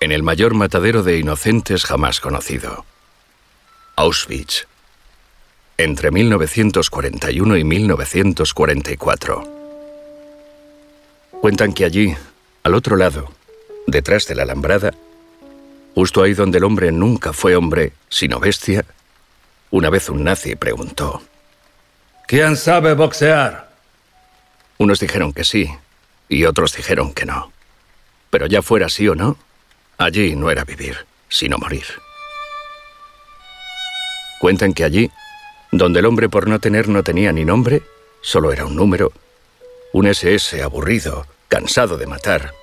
en el mayor matadero de inocentes jamás conocido, Auschwitz, entre 1941 y 1944. Cuentan que allí, al otro lado, detrás de la alambrada, justo ahí donde el hombre nunca fue hombre, sino bestia, una vez un nazi preguntó, ¿Quién sabe boxear? Unos dijeron que sí y otros dijeron que no. Pero ya fuera sí o no, allí no era vivir, sino morir. Cuentan que allí, donde el hombre por no tener no tenía ni nombre, solo era un número, un SS aburrido, cansado de matar,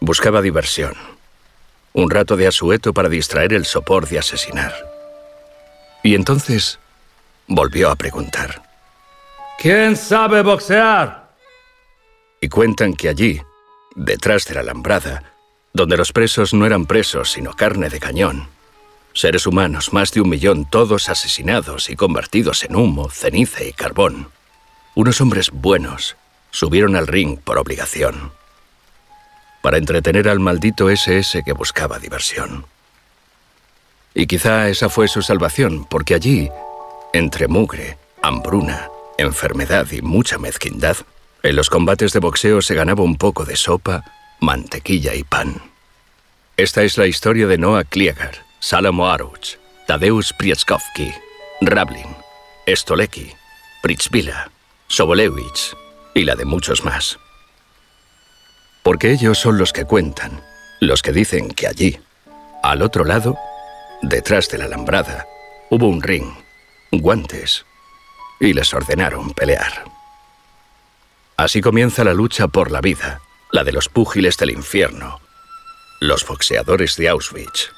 buscaba diversión. Un rato de asueto para distraer el sopor de asesinar. Y entonces volvió a preguntar. ¿Quién sabe boxear? Y cuentan que allí, detrás de la alambrada, donde los presos no eran presos sino carne de cañón, seres humanos, más de un millón, todos asesinados y convertidos en humo, ceniza y carbón, unos hombres buenos subieron al ring por obligación, para entretener al maldito SS que buscaba diversión. Y quizá esa fue su salvación, porque allí, entre mugre, hambruna, enfermedad y mucha mezquindad, en los combates de boxeo se ganaba un poco de sopa, mantequilla y pan. Esta es la historia de Noah Kliegar, Salamo Aruch, Tadeusz Prieczkowski, Rablin, Stolecki, Pritzvila, Sobolewicz y la de muchos más. Porque ellos son los que cuentan, los que dicen que allí, al otro lado, detrás de la alambrada, hubo un ring, guantes, y les ordenaron pelear. Así comienza la lucha por la vida, la de los púgiles del infierno, los boxeadores de Auschwitz.